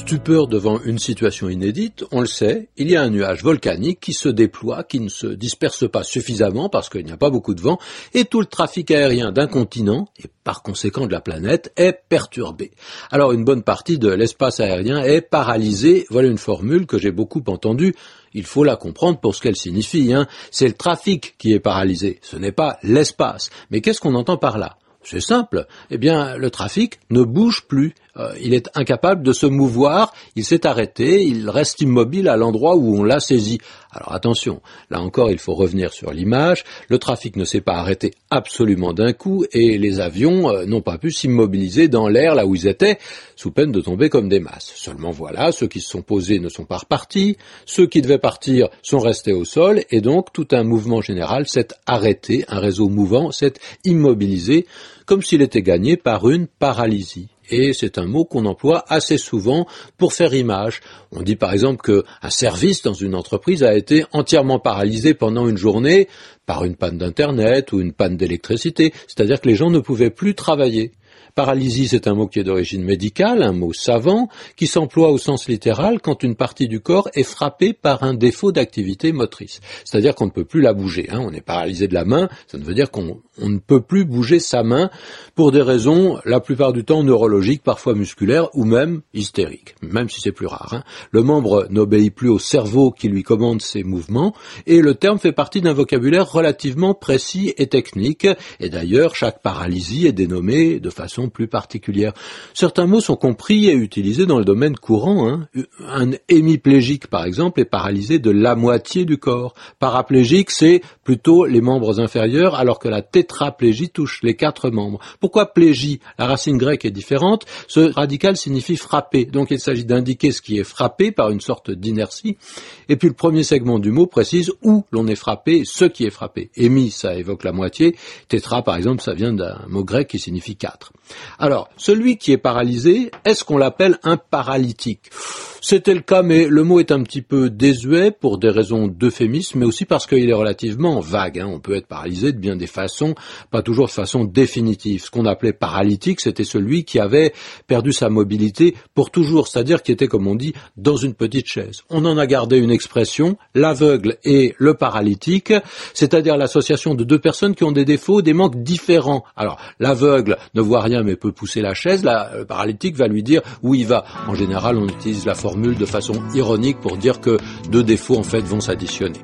Stupeur devant une situation inédite, on le sait, il y a un nuage volcanique qui se déploie, qui ne se disperse pas suffisamment parce qu'il n'y a pas beaucoup de vent, et tout le trafic aérien d'un continent, et par conséquent de la planète, est perturbé. Alors une bonne partie de l'espace aérien est paralysée, voilà une formule que j'ai beaucoup entendue, il faut la comprendre pour ce qu'elle signifie. Hein. C'est le trafic qui est paralysé, ce n'est pas l'espace. Mais qu'est-ce qu'on entend par là? C'est simple. Eh bien, le trafic ne bouge plus. Euh, il est incapable de se mouvoir, il s'est arrêté, il reste immobile à l'endroit où on l'a saisi. Alors attention, là encore il faut revenir sur l'image, le trafic ne s'est pas arrêté absolument d'un coup et les avions euh, n'ont pas pu s'immobiliser dans l'air là où ils étaient, sous peine de tomber comme des masses. Seulement voilà, ceux qui se sont posés ne sont pas repartis, ceux qui devaient partir sont restés au sol et donc tout un mouvement général s'est arrêté, un réseau mouvant s'est immobilisé comme s'il était gagné par une paralysie et c'est un mot qu'on emploie assez souvent pour faire image. On dit par exemple qu'un service dans une entreprise a été entièrement paralysé pendant une journée par une panne d'Internet ou une panne d'électricité, c'est-à-dire que les gens ne pouvaient plus travailler. Paralysie, c'est un mot qui est d'origine médicale, un mot savant, qui s'emploie au sens littéral quand une partie du corps est frappée par un défaut d'activité motrice. C'est-à-dire qu'on ne peut plus la bouger. Hein. On est paralysé de la main, ça veut dire qu'on ne peut plus bouger sa main pour des raisons, la plupart du temps neurologiques, parfois musculaires ou même hystériques, même si c'est plus rare. Hein. Le membre n'obéit plus au cerveau qui lui commande ses mouvements, et le terme fait partie d'un vocabulaire relativement précis et technique, et d'ailleurs chaque paralysie est dénommée de façon plus particulière. Certains mots sont compris et utilisés dans le domaine courant. Hein. Un hémiplégique, par exemple, est paralysé de la moitié du corps. Paraplégique, c'est plutôt les membres inférieurs, alors que la tétraplégie touche les quatre membres. Pourquoi plégie? La racine grecque est différente. Ce radical signifie frapper. Donc il s'agit d'indiquer ce qui est frappé par une sorte d'inertie. Et puis le premier segment du mot précise où l'on est frappé, ce qui est frappé. Hémi, ça évoque la moitié. Tétra, par exemple, ça vient d'un mot grec qui signifie quatre. Alors, celui qui est paralysé, est-ce qu'on l'appelle un paralytique? C'était le cas, mais le mot est un petit peu désuet pour des raisons d'euphémisme, mais aussi parce qu'il est relativement vague. Hein. On peut être paralysé de bien des façons, pas toujours de façon définitive. Ce qu'on appelait paralytique, c'était celui qui avait perdu sa mobilité pour toujours, c'est-à-dire qui était, comme on dit, dans une petite chaise. On en a gardé une expression, l'aveugle et le paralytique, c'est-à-dire l'association de deux personnes qui ont des défauts, des manques différents. Alors, l'aveugle ne voit rien mais peut pousser la chaise, le paralytique va lui dire où il va. En général, on utilise la de façon ironique pour dire que deux défauts en fait vont s'additionner.